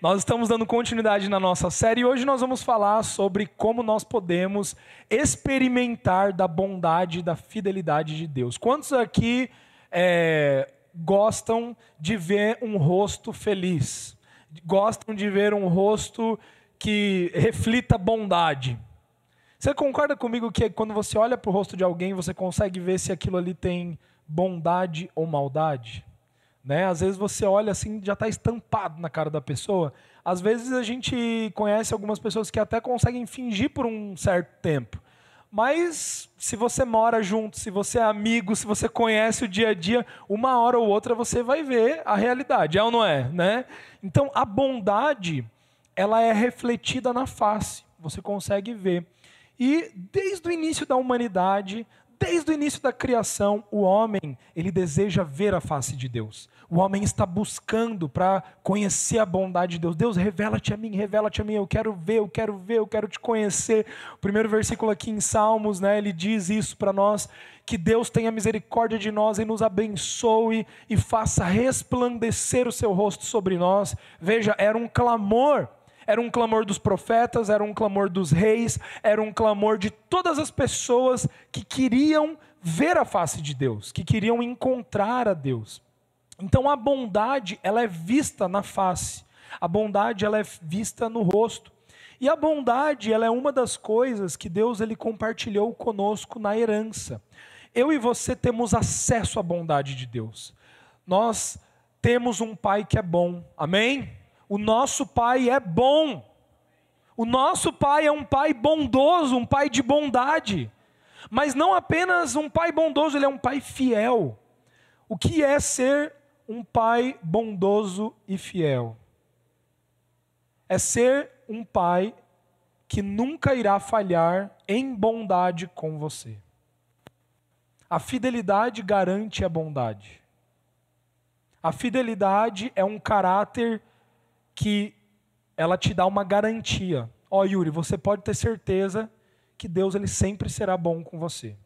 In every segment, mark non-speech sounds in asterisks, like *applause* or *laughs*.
Nós estamos dando continuidade na nossa série e hoje nós vamos falar sobre como nós podemos experimentar da bondade e da fidelidade de Deus. Quantos aqui é, gostam de ver um rosto feliz? Gostam de ver um rosto que reflita bondade? Você concorda comigo que quando você olha para o rosto de alguém, você consegue ver se aquilo ali tem bondade ou maldade? Né? Às vezes você olha assim, já está estampado na cara da pessoa. Às vezes a gente conhece algumas pessoas que até conseguem fingir por um certo tempo. Mas se você mora junto, se você é amigo, se você conhece o dia a dia, uma hora ou outra você vai ver a realidade, é ou não é? Né? Então a bondade, ela é refletida na face, você consegue ver. E desde o início da humanidade, Desde o início da criação, o homem, ele deseja ver a face de Deus. O homem está buscando para conhecer a bondade de Deus. Deus, revela-te a mim, revela-te a mim. Eu quero ver, eu quero ver, eu quero te conhecer. O primeiro versículo aqui em Salmos, né, ele diz isso para nós, que Deus tenha misericórdia de nós e nos abençoe e faça resplandecer o seu rosto sobre nós. Veja, era um clamor era um clamor dos profetas, era um clamor dos reis, era um clamor de todas as pessoas que queriam ver a face de Deus, que queriam encontrar a Deus. Então a bondade, ela é vista na face. A bondade, ela é vista no rosto. E a bondade, ela é uma das coisas que Deus ele compartilhou conosco na herança. Eu e você temos acesso à bondade de Deus. Nós temos um pai que é bom. Amém? O nosso pai é bom. O nosso pai é um pai bondoso, um pai de bondade. Mas não apenas um pai bondoso, ele é um pai fiel. O que é ser um pai bondoso e fiel? É ser um pai que nunca irá falhar em bondade com você. A fidelidade garante a bondade. A fidelidade é um caráter que ela te dá uma garantia. Ó, oh, Yuri, você pode ter certeza que Deus ele sempre será bom com você.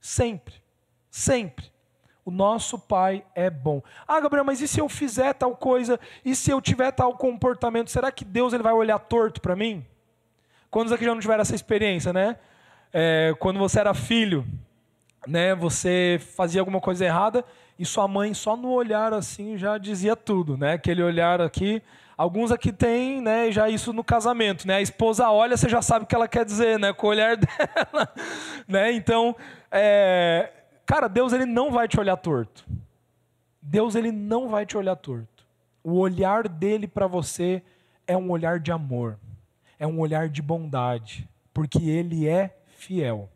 Sempre. Sempre. O nosso Pai é bom. Ah, Gabriel, mas e se eu fizer tal coisa? E se eu tiver tal comportamento? Será que Deus ele vai olhar torto para mim? Quantos aqui já não tiveram essa experiência, né? É, quando você era filho, né? Você fazia alguma coisa errada e sua mãe só no olhar assim já dizia tudo, né? Aquele olhar aqui, alguns aqui tem, né, já isso no casamento, né? A esposa olha, você já sabe o que ela quer dizer, né, com o olhar *laughs* dela, né? Então, é... cara, Deus ele não vai te olhar torto. Deus ele não vai te olhar torto. O olhar dele para você é um olhar de amor, é um olhar de bondade, porque ele é fiel.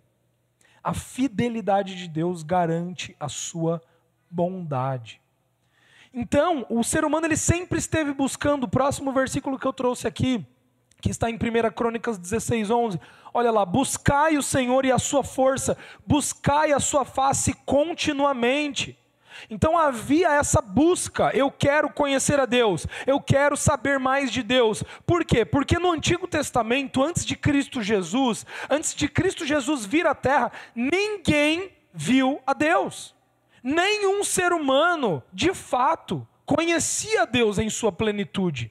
A fidelidade de Deus garante a sua bondade. Então, o ser humano ele sempre esteve buscando, o próximo versículo que eu trouxe aqui, que está em 1 Crônicas 16, 11. Olha lá, buscai o Senhor e a sua força, buscai a sua face continuamente. Então havia essa busca, eu quero conhecer a Deus, eu quero saber mais de Deus. Por quê? Porque no Antigo Testamento, antes de Cristo Jesus, antes de Cristo Jesus vir à terra, ninguém viu a Deus. Nenhum ser humano, de fato, conhecia Deus em sua plenitude.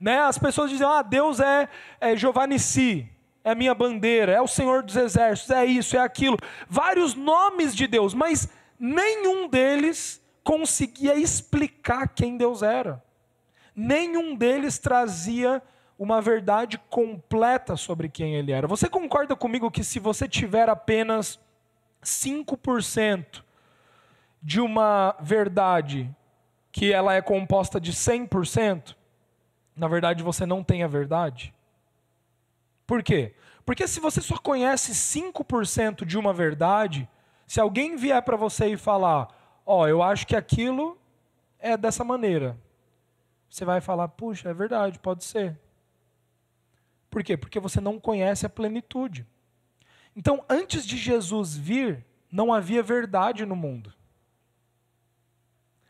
Né? As pessoas dizem, ah, Deus é, é Jeová Nissi, é minha bandeira, é o Senhor dos Exércitos, é isso, é aquilo. Vários nomes de Deus, mas nenhum deles conseguia explicar quem Deus era. Nenhum deles trazia uma verdade completa sobre quem ele era. Você concorda comigo que se você tiver apenas 5% de uma verdade que ela é composta de 100%, na verdade você não tem a verdade. Por quê? Porque se você só conhece 5% de uma verdade, se alguém vier para você e falar, ó, oh, eu acho que aquilo é dessa maneira, você vai falar, puxa, é verdade, pode ser. Por quê? Porque você não conhece a plenitude. Então, antes de Jesus vir, não havia verdade no mundo.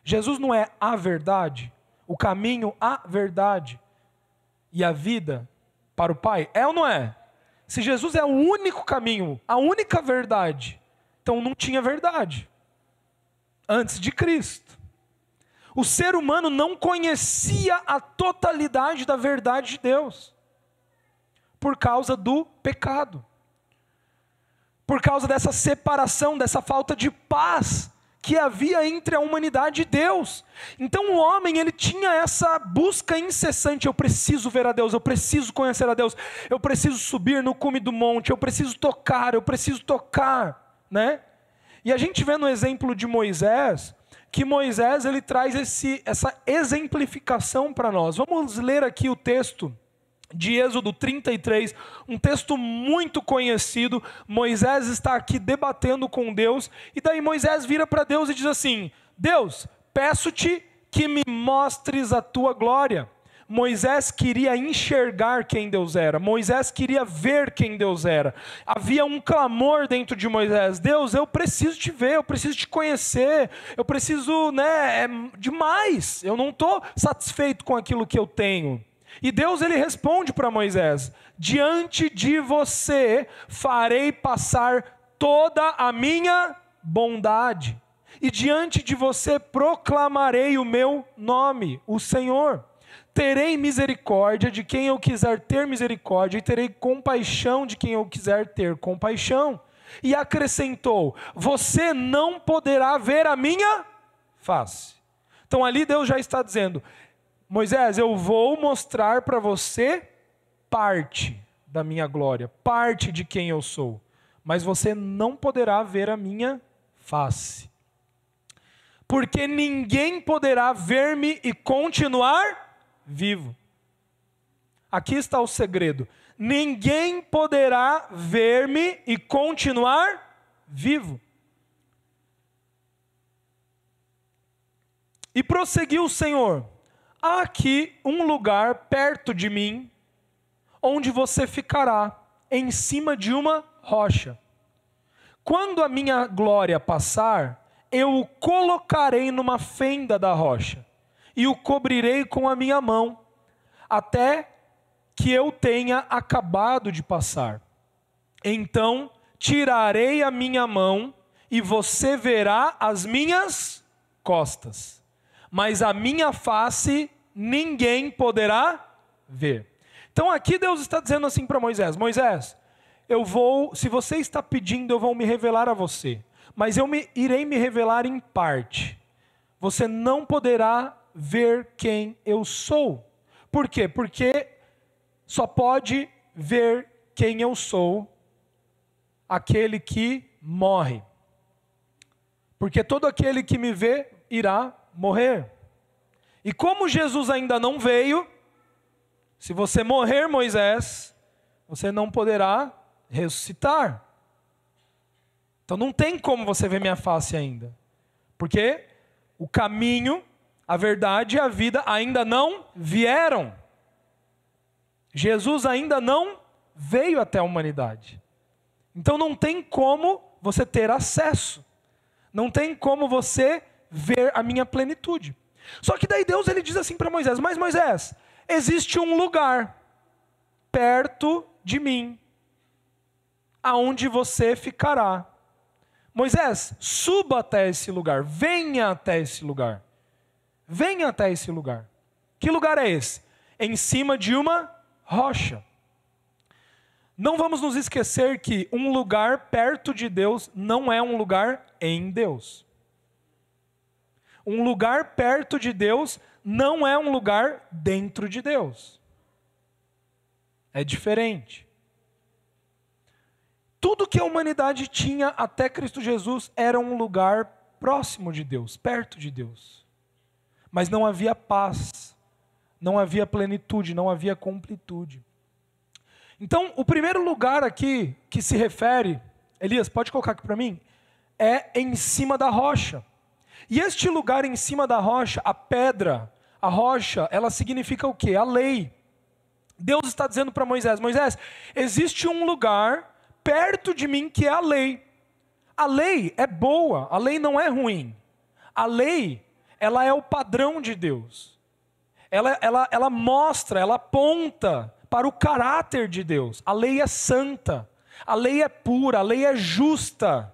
Jesus não é a verdade, o caminho, a verdade e a vida para o Pai? É ou não é? Se Jesus é o único caminho, a única verdade, então não tinha verdade antes de Cristo. O ser humano não conhecia a totalidade da verdade de Deus, por causa do pecado, por causa dessa separação, dessa falta de paz que havia entre a humanidade e Deus. Então o homem, ele tinha essa busca incessante, eu preciso ver a Deus, eu preciso conhecer a Deus, eu preciso subir no cume do monte, eu preciso tocar, eu preciso tocar, né? E a gente vê no exemplo de Moisés, que Moisés ele traz esse, essa exemplificação para nós. Vamos ler aqui o texto de Êxodo 33, um texto muito conhecido. Moisés está aqui debatendo com Deus, e daí Moisés vira para Deus e diz assim: Deus, peço-te que me mostres a tua glória. Moisés queria enxergar quem Deus era, Moisés queria ver quem Deus era. Havia um clamor dentro de Moisés: Deus, eu preciso te ver, eu preciso te conhecer, eu preciso, né, é demais, eu não estou satisfeito com aquilo que eu tenho. E Deus ele responde para Moisés: Diante de você farei passar toda a minha bondade, e diante de você proclamarei o meu nome, o Senhor. Terei misericórdia de quem eu quiser ter misericórdia, e terei compaixão de quem eu quiser ter compaixão. E acrescentou: Você não poderá ver a minha face. Então ali Deus já está dizendo: Moisés, eu vou mostrar para você parte da minha glória, parte de quem eu sou, mas você não poderá ver a minha face. Porque ninguém poderá ver-me e continuar vivo. Aqui está o segredo. Ninguém poderá ver-me e continuar vivo. E prosseguiu o Senhor há aqui um lugar perto de mim, onde você ficará, em cima de uma rocha. Quando a minha glória passar, eu o colocarei numa fenda da rocha, e o cobrirei com a minha mão, até que eu tenha acabado de passar. Então tirarei a minha mão, e você verá as minhas costas, mas a minha face ninguém poderá ver. Então aqui Deus está dizendo assim para Moisés: Moisés, eu vou, se você está pedindo, eu vou me revelar a você, mas eu me, irei me revelar em parte. Você não poderá ver quem eu sou. Por quê? Porque só pode ver quem eu sou aquele que morre. Porque todo aquele que me vê irá morrer. E como Jesus ainda não veio, se você morrer, Moisés, você não poderá ressuscitar. Então não tem como você ver minha face ainda. Porque o caminho, a verdade e a vida ainda não vieram. Jesus ainda não veio até a humanidade. Então não tem como você ter acesso. Não tem como você ver a minha plenitude. Só que daí Deus ele diz assim para Moisés: Mas Moisés, existe um lugar perto de mim, aonde você ficará. Moisés, suba até esse lugar, venha até esse lugar. Venha até esse lugar. Que lugar é esse? Em cima de uma rocha. Não vamos nos esquecer que um lugar perto de Deus não é um lugar em Deus. Um lugar perto de Deus não é um lugar dentro de Deus. É diferente. Tudo que a humanidade tinha até Cristo Jesus era um lugar próximo de Deus, perto de Deus. Mas não havia paz, não havia plenitude, não havia completude. Então, o primeiro lugar aqui que se refere, Elias, pode colocar aqui para mim, é em cima da rocha. E este lugar em cima da rocha, a pedra, a rocha, ela significa o quê? A lei. Deus está dizendo para Moisés: Moisés, existe um lugar perto de mim que é a lei. A lei é boa, a lei não é ruim. A lei, ela é o padrão de Deus. Ela, ela, ela mostra, ela aponta para o caráter de Deus. A lei é santa, a lei é pura, a lei é justa.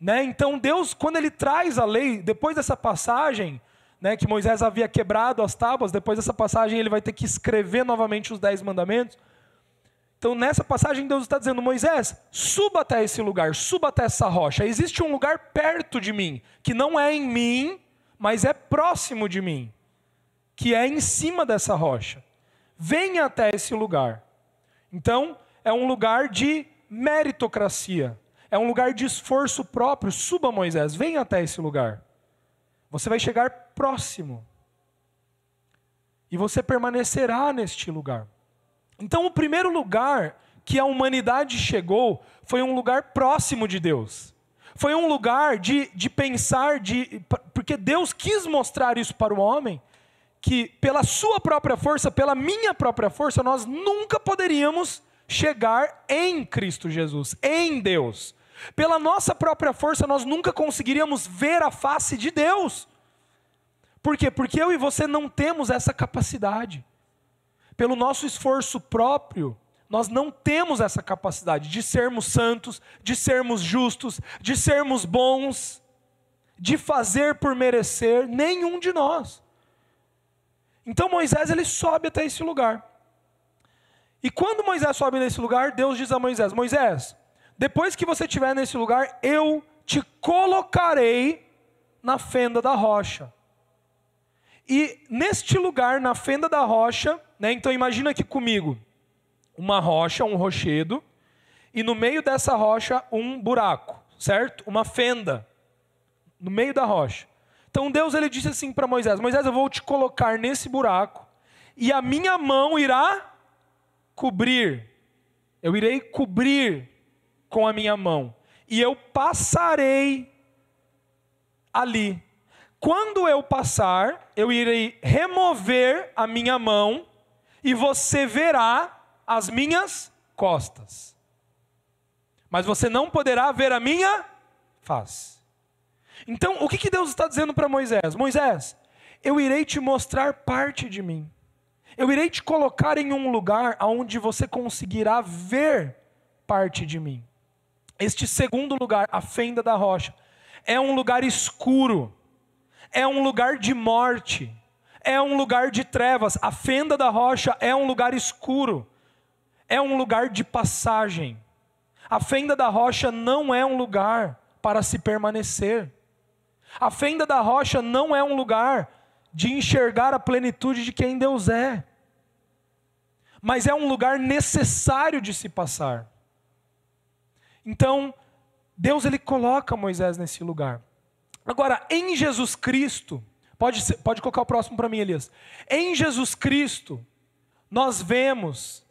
Né? Então Deus, quando Ele traz a lei, depois dessa passagem, né, que Moisés havia quebrado as tábuas, depois dessa passagem ele vai ter que escrever novamente os dez mandamentos. Então, nessa passagem, Deus está dizendo: Moisés, suba até esse lugar, suba até essa rocha. Existe um lugar perto de mim, que não é em mim, mas é próximo de mim, que é em cima dessa rocha. Venha até esse lugar. Então, é um lugar de meritocracia, é um lugar de esforço próprio. Suba, Moisés, venha até esse lugar. Você vai chegar próximo. E você permanecerá neste lugar. Então, o primeiro lugar que a humanidade chegou foi um lugar próximo de Deus. Foi um lugar de, de pensar, de, porque Deus quis mostrar isso para o homem, que pela sua própria força, pela minha própria força, nós nunca poderíamos chegar em Cristo Jesus, em Deus. Pela nossa própria força, nós nunca conseguiríamos ver a face de Deus. Por quê? Porque eu e você não temos essa capacidade. Pelo nosso esforço próprio, nós não temos essa capacidade de sermos santos, de sermos justos, de sermos bons, de fazer por merecer, nenhum de nós. Então Moisés ele sobe até esse lugar. E quando Moisés sobe nesse lugar, Deus diz a Moisés: Moisés, depois que você estiver nesse lugar, eu te colocarei na fenda da rocha. E neste lugar, na fenda da rocha, né, então imagina aqui comigo, uma rocha, um rochedo, e no meio dessa rocha um buraco, certo? Uma fenda, no meio da rocha. Então Deus ele disse assim para Moisés: Moisés, eu vou te colocar nesse buraco, e a minha mão irá cobrir, eu irei cobrir com a minha mão, e eu passarei ali. Quando eu passar, eu irei remover a minha mão, e você verá as minhas costas. Mas você não poderá ver a minha face. Então, o que, que Deus está dizendo para Moisés? Moisés, eu irei te mostrar parte de mim. Eu irei te colocar em um lugar onde você conseguirá ver parte de mim. Este segundo lugar, a fenda da rocha, é um lugar escuro, é um lugar de morte, é um lugar de trevas. A fenda da rocha é um lugar escuro, é um lugar de passagem. A fenda da rocha não é um lugar para se permanecer. A fenda da rocha não é um lugar de enxergar a plenitude de quem Deus é, mas é um lugar necessário de se passar. Então, Deus ele coloca Moisés nesse lugar. Agora, em Jesus Cristo, pode, ser, pode colocar o próximo para mim, Elias. Em Jesus Cristo, nós vemos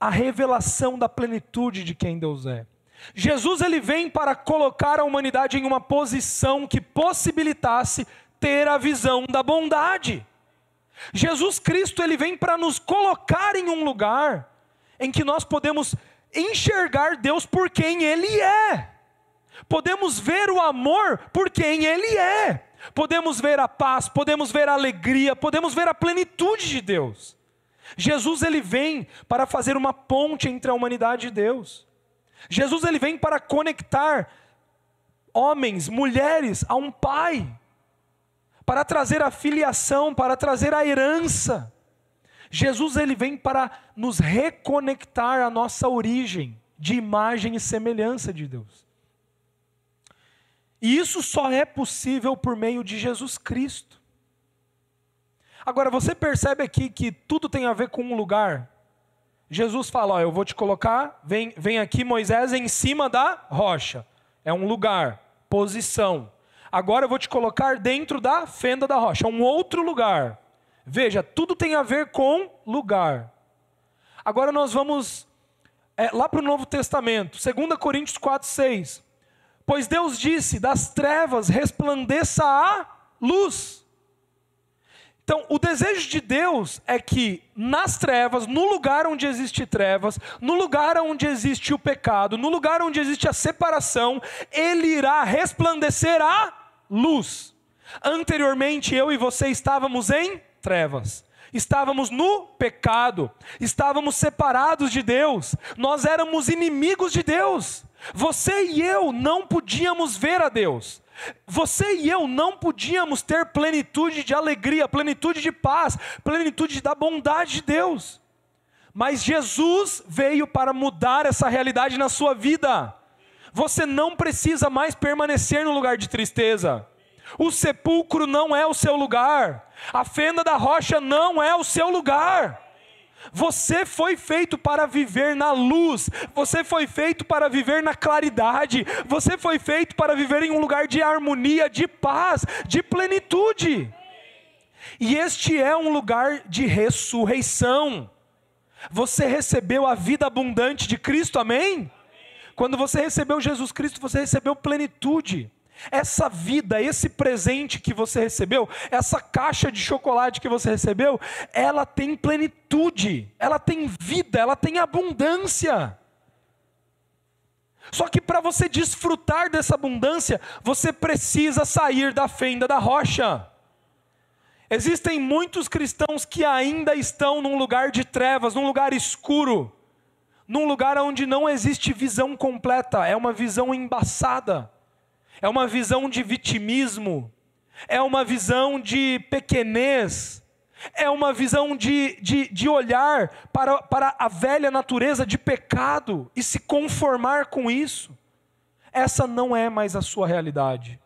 a revelação da plenitude de quem Deus é. Jesus ele vem para colocar a humanidade em uma posição que possibilitasse ter a visão da bondade. Jesus Cristo ele vem para nos colocar em um lugar em que nós podemos enxergar Deus por quem Ele é. Podemos ver o amor por quem Ele é. Podemos ver a paz, podemos ver a alegria, podemos ver a plenitude de Deus. Jesus ele vem para fazer uma ponte entre a humanidade e Deus. Jesus ele vem para conectar homens, mulheres a um pai, para trazer a filiação, para trazer a herança. Jesus ele vem para nos reconectar à nossa origem de imagem e semelhança de Deus. E isso só é possível por meio de Jesus Cristo. Agora você percebe aqui que tudo tem a ver com um lugar. Jesus fala: ó, eu vou te colocar, vem, vem aqui Moisés em cima da rocha. É um lugar, posição. Agora eu vou te colocar dentro da fenda da rocha, um outro lugar. Veja, tudo tem a ver com lugar. Agora nós vamos é, lá para o Novo Testamento, 2 Coríntios 4, 6. Pois Deus disse: das trevas resplandeça a luz. Então, o desejo de Deus é que nas trevas, no lugar onde existe trevas, no lugar onde existe o pecado, no lugar onde existe a separação, Ele irá resplandecer a luz. Anteriormente, eu e você estávamos em trevas. Estávamos no pecado, estávamos separados de Deus, nós éramos inimigos de Deus, Você e eu não podíamos ver a Deus. Você e eu não podíamos ter plenitude de alegria, plenitude de paz, plenitude da bondade de Deus. Mas Jesus veio para mudar essa realidade na sua vida. Você não precisa mais permanecer no lugar de tristeza. O sepulcro não é o seu lugar. A fenda da rocha não é o seu lugar. Você foi feito para viver na luz, você foi feito para viver na claridade, você foi feito para viver em um lugar de harmonia, de paz, de plenitude. E este é um lugar de ressurreição. Você recebeu a vida abundante de Cristo, amém? Quando você recebeu Jesus Cristo, você recebeu plenitude. Essa vida, esse presente que você recebeu, essa caixa de chocolate que você recebeu, ela tem plenitude, ela tem vida, ela tem abundância. Só que para você desfrutar dessa abundância, você precisa sair da fenda da rocha. Existem muitos cristãos que ainda estão num lugar de trevas, num lugar escuro, num lugar onde não existe visão completa, é uma visão embaçada é uma visão de vitimismo, é uma visão de pequenez, é uma visão de, de, de olhar para, para a velha natureza de pecado e se conformar com isso. Essa não é mais a sua realidade.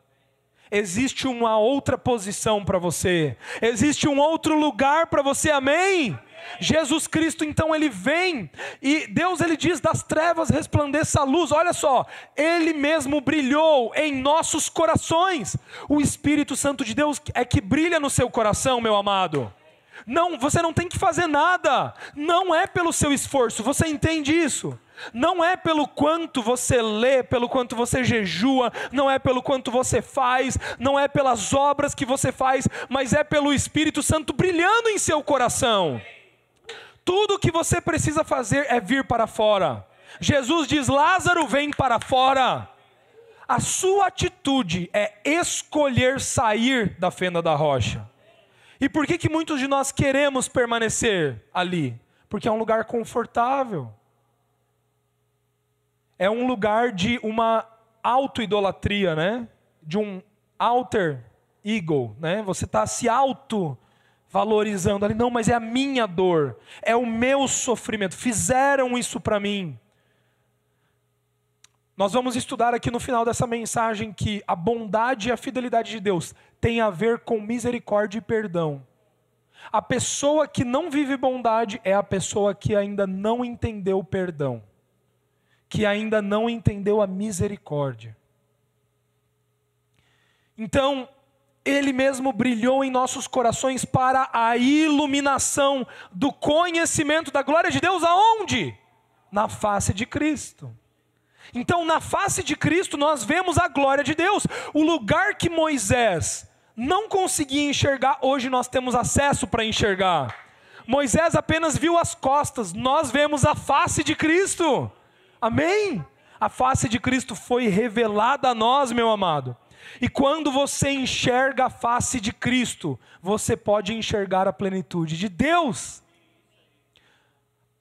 Existe uma outra posição para você, existe um outro lugar para você, amém? Jesus Cristo então ele vem e Deus ele diz das trevas resplandeça a luz. Olha só, ele mesmo brilhou em nossos corações. O Espírito Santo de Deus é que brilha no seu coração, meu amado. Não, você não tem que fazer nada. Não é pelo seu esforço. Você entende isso? Não é pelo quanto você lê, pelo quanto você jejua, não é pelo quanto você faz, não é pelas obras que você faz, mas é pelo Espírito Santo brilhando em seu coração. Tudo o que você precisa fazer é vir para fora. Jesus diz: Lázaro, vem para fora. A sua atitude é escolher sair da fenda da rocha. E por que, que muitos de nós queremos permanecer ali? Porque é um lugar confortável. É um lugar de uma auto-idolatria, né? De um alter ego, né? Você está se auto valorizando ali, não, mas é a minha dor, é o meu sofrimento, fizeram isso para mim. Nós vamos estudar aqui no final dessa mensagem que a bondade e a fidelidade de Deus tem a ver com misericórdia e perdão. A pessoa que não vive bondade é a pessoa que ainda não entendeu o perdão, que ainda não entendeu a misericórdia. Então, ele mesmo brilhou em nossos corações para a iluminação do conhecimento da glória de Deus, aonde? Na face de Cristo. Então, na face de Cristo, nós vemos a glória de Deus. O lugar que Moisés não conseguia enxergar, hoje nós temos acesso para enxergar. Moisés apenas viu as costas, nós vemos a face de Cristo. Amém? A face de Cristo foi revelada a nós, meu amado. E quando você enxerga a face de Cristo, você pode enxergar a plenitude de Deus.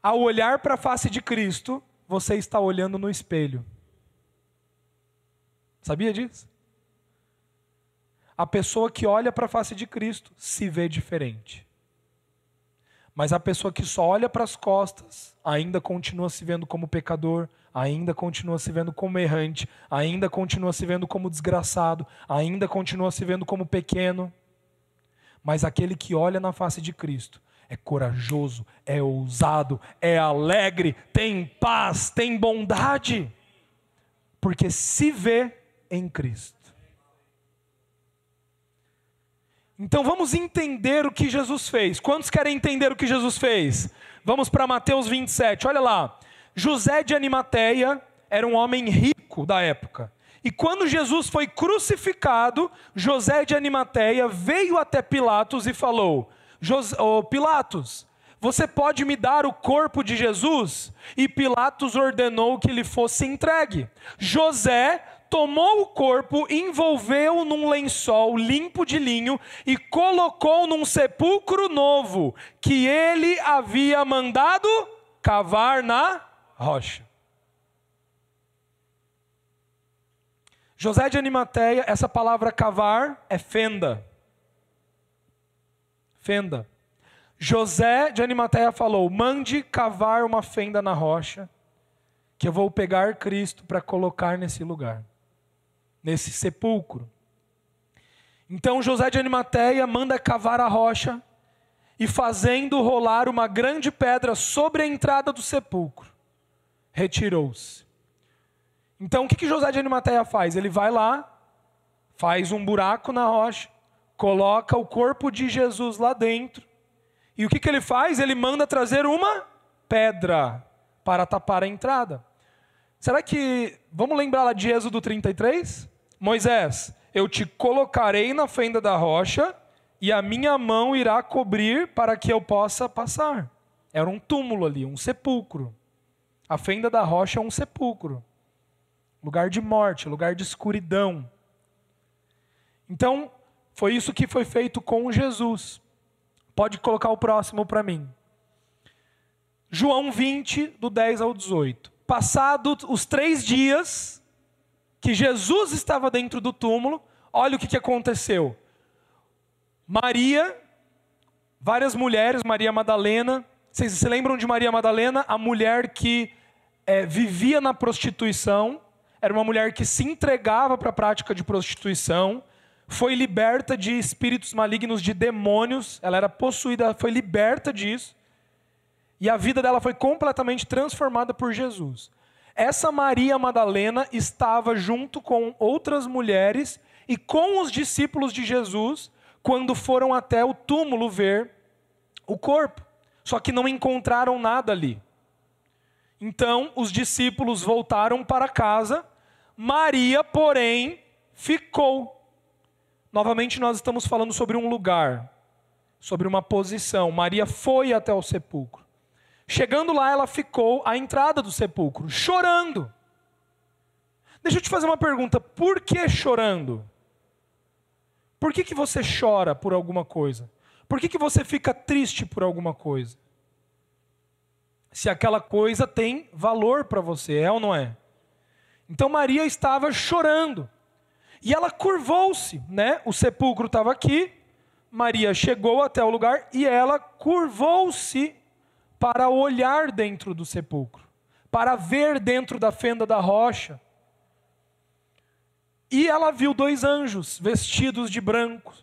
Ao olhar para a face de Cristo, você está olhando no espelho. Sabia disso? A pessoa que olha para a face de Cristo se vê diferente. Mas a pessoa que só olha para as costas ainda continua se vendo como pecador, ainda continua se vendo como errante, ainda continua se vendo como desgraçado, ainda continua se vendo como pequeno. Mas aquele que olha na face de Cristo é corajoso, é ousado, é alegre, tem paz, tem bondade, porque se vê em Cristo. Então vamos entender o que Jesus fez. Quantos querem entender o que Jesus fez? Vamos para Mateus 27, olha lá. José de Animateia era um homem rico da época. E quando Jesus foi crucificado, José de Animateia veio até Pilatos e falou: oh, Pilatos, você pode me dar o corpo de Jesus? E Pilatos ordenou que ele fosse entregue. José tomou o corpo, envolveu num lençol limpo de linho e colocou num sepulcro novo que ele havia mandado cavar na rocha. José de Animateia, essa palavra cavar é fenda. Fenda. José de Animateia falou: mande cavar uma fenda na rocha, que eu vou pegar Cristo para colocar nesse lugar, nesse sepulcro. Então José de Animateia manda cavar a rocha e fazendo rolar uma grande pedra sobre a entrada do sepulcro, retirou-se. Então o que, que José de Animateia faz? Ele vai lá, faz um buraco na rocha, coloca o corpo de Jesus lá dentro, e o que, que ele faz? Ele manda trazer uma pedra para tapar a entrada. Será que. Vamos lembrar lá de Êxodo 33? Moisés, eu te colocarei na fenda da rocha e a minha mão irá cobrir para que eu possa passar. Era um túmulo ali, um sepulcro. A fenda da rocha é um sepulcro. Lugar de morte, lugar de escuridão. Então, foi isso que foi feito com Jesus. Pode colocar o próximo para mim. João 20, do 10 ao 18. Passados os três dias, que Jesus estava dentro do túmulo, olha o que, que aconteceu. Maria, várias mulheres, Maria Madalena, vocês se lembram de Maria Madalena? A mulher que é, vivia na prostituição, era uma mulher que se entregava para a prática de prostituição, foi liberta de espíritos malignos, de demônios, ela era possuída, foi liberta disso, e a vida dela foi completamente transformada por Jesus. Essa Maria Madalena estava junto com outras mulheres e com os discípulos de Jesus quando foram até o túmulo ver o corpo. Só que não encontraram nada ali. Então os discípulos voltaram para casa, Maria, porém, ficou. Novamente, nós estamos falando sobre um lugar, sobre uma posição. Maria foi até o sepulcro. Chegando lá, ela ficou à entrada do sepulcro, chorando. Deixa eu te fazer uma pergunta: por que chorando? Por que, que você chora por alguma coisa? Por que, que você fica triste por alguma coisa? Se aquela coisa tem valor para você, é ou não é? Então Maria estava chorando. E ela curvou-se, né? O sepulcro estava aqui. Maria chegou até o lugar e ela curvou-se para olhar dentro do sepulcro, para ver dentro da fenda da rocha. E ela viu dois anjos vestidos de branco,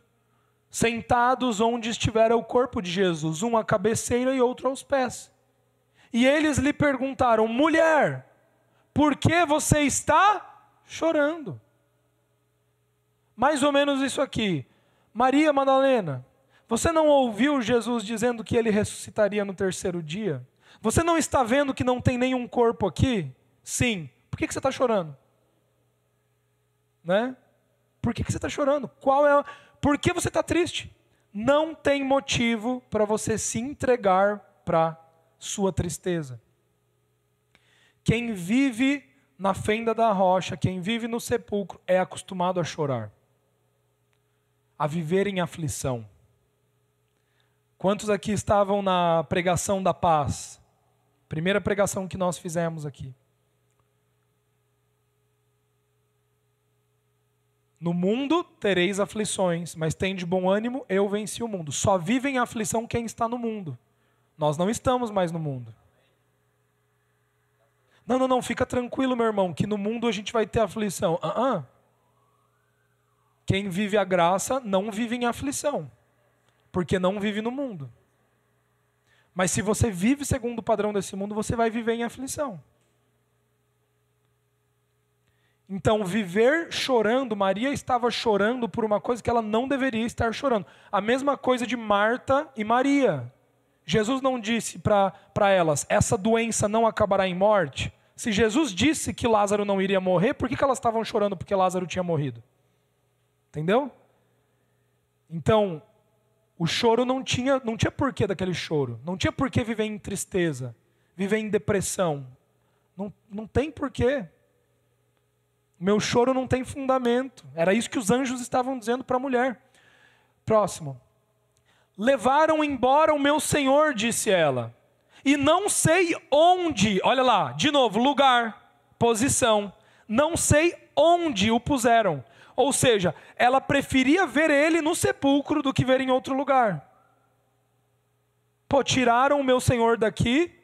sentados onde estivera o corpo de Jesus, um à cabeceira e outro aos pés. E eles lhe perguntaram: mulher, por que você está chorando? Mais ou menos isso aqui. Maria Madalena, você não ouviu Jesus dizendo que ele ressuscitaria no terceiro dia? Você não está vendo que não tem nenhum corpo aqui? Sim. Por que, você está chorando? Né? Por que, que você está chorando? Qual é? Por que você está triste? Não tem motivo para você se entregar para sua tristeza. Quem vive na fenda da rocha, quem vive no sepulcro, é acostumado a chorar, a viver em aflição. Quantos aqui estavam na pregação da paz? Primeira pregação que nós fizemos aqui. No mundo tereis aflições, mas tem de bom ânimo, eu venci o mundo. Só vive em aflição quem está no mundo. Nós não estamos mais no mundo. Não, não, não, fica tranquilo, meu irmão, que no mundo a gente vai ter aflição. Uh -uh. Quem vive a graça não vive em aflição porque não vive no mundo. Mas se você vive segundo o padrão desse mundo, você vai viver em aflição. Então, viver chorando, Maria estava chorando por uma coisa que ela não deveria estar chorando. A mesma coisa de Marta e Maria. Jesus não disse para elas: essa doença não acabará em morte. Se Jesus disse que Lázaro não iria morrer, por que, que elas estavam chorando porque Lázaro tinha morrido? Entendeu? Então, o choro não tinha, não tinha porquê daquele choro. Não tinha porquê viver em tristeza, viver em depressão. Não, não tem porquê. Meu choro não tem fundamento. Era isso que os anjos estavam dizendo para a mulher. Próximo. Levaram embora o meu senhor, disse ela. E não sei onde, olha lá, de novo, lugar, posição. Não sei onde o puseram. Ou seja, ela preferia ver ele no sepulcro do que ver em outro lugar. Pô, tiraram o meu Senhor daqui,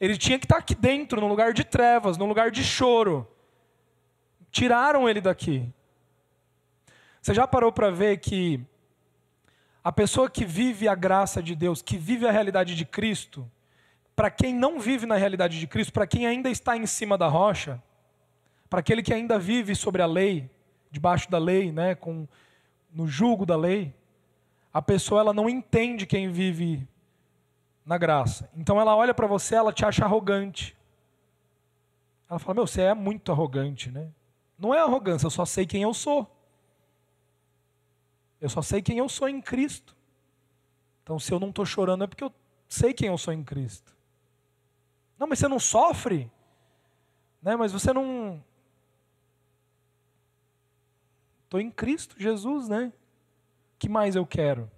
ele tinha que estar aqui dentro, no lugar de trevas, no lugar de choro. Tiraram ele daqui. Você já parou para ver que a pessoa que vive a graça de Deus, que vive a realidade de Cristo, para quem não vive na realidade de Cristo, para quem ainda está em cima da rocha, para aquele que ainda vive sobre a lei, debaixo da lei, né, com no jugo da lei, a pessoa ela não entende quem vive na graça. Então ela olha para você, ela te acha arrogante. Ela fala: "Meu, você é muito arrogante, né?" Não é arrogância, eu só sei quem eu sou. Eu só sei quem eu sou em Cristo. Então, se eu não estou chorando, é porque eu sei quem eu sou em Cristo. Não, mas você não sofre? Né? Mas você não. Estou em Cristo Jesus, né? que mais eu quero?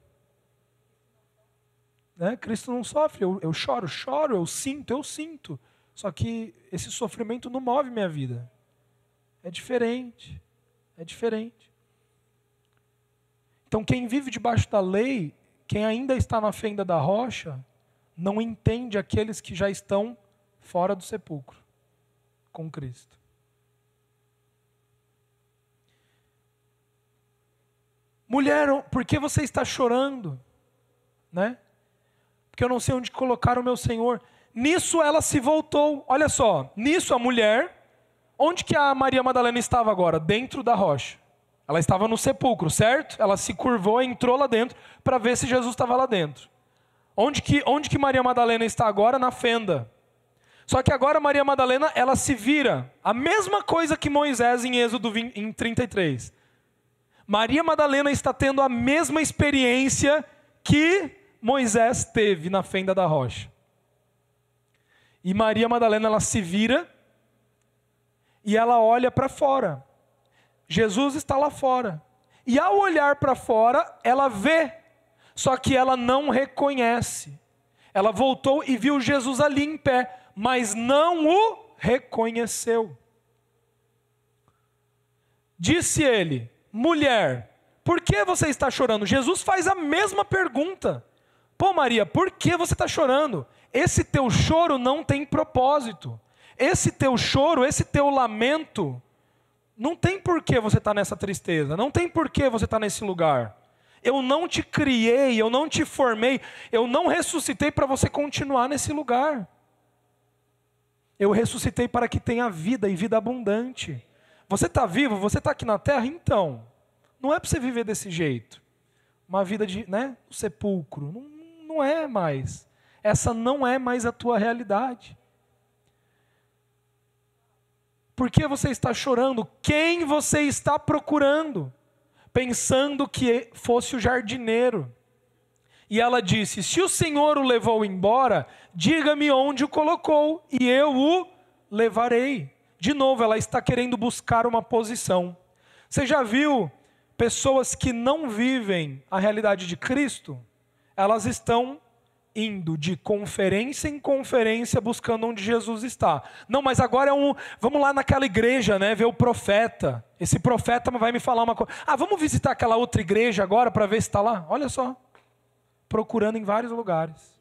Né? Cristo não sofre, eu, eu choro, choro, eu sinto, eu sinto. Só que esse sofrimento não move minha vida. É diferente. É diferente. Então, quem vive debaixo da lei, quem ainda está na fenda da rocha, não entende aqueles que já estão fora do sepulcro com Cristo. Mulher, por que você está chorando? Né? Porque eu não sei onde colocar o meu Senhor. Nisso ela se voltou. Olha só, nisso a mulher, onde que a Maria Madalena estava agora? Dentro da rocha. Ela estava no sepulcro, certo? Ela se curvou, entrou lá dentro para ver se Jesus estava lá dentro. Onde que, onde que Maria Madalena está agora? Na fenda. Só que agora Maria Madalena, ela se vira. A mesma coisa que Moisés em Êxodo 20, em 33. Maria Madalena está tendo a mesma experiência que Moisés teve na fenda da rocha. E Maria Madalena, ela se vira e ela olha para fora. Jesus está lá fora. E ao olhar para fora, ela vê, só que ela não reconhece. Ela voltou e viu Jesus ali em pé, mas não o reconheceu. Disse ele: Mulher, por que você está chorando? Jesus faz a mesma pergunta. Pô, Maria, por que você está chorando? Esse teu choro não tem propósito. Esse teu choro, esse teu lamento, não tem por que você estar tá nessa tristeza, não tem por que você estar tá nesse lugar. Eu não te criei, eu não te formei, eu não ressuscitei para você continuar nesse lugar. Eu ressuscitei para que tenha vida e vida abundante. Você está vivo, você está aqui na terra, então. Não é para você viver desse jeito. Uma vida de né, sepulcro. Não, não é mais. Essa não é mais a tua realidade. Por que você está chorando? Quem você está procurando? Pensando que fosse o jardineiro. E ela disse: Se o Senhor o levou embora, diga-me onde o colocou, e eu o levarei. De novo, ela está querendo buscar uma posição. Você já viu pessoas que não vivem a realidade de Cristo? Elas estão indo de conferência em conferência buscando onde Jesus está. Não, mas agora é um, vamos lá naquela igreja, né, ver o profeta. Esse profeta vai me falar uma coisa. Ah, vamos visitar aquela outra igreja agora para ver se está lá. Olha só, procurando em vários lugares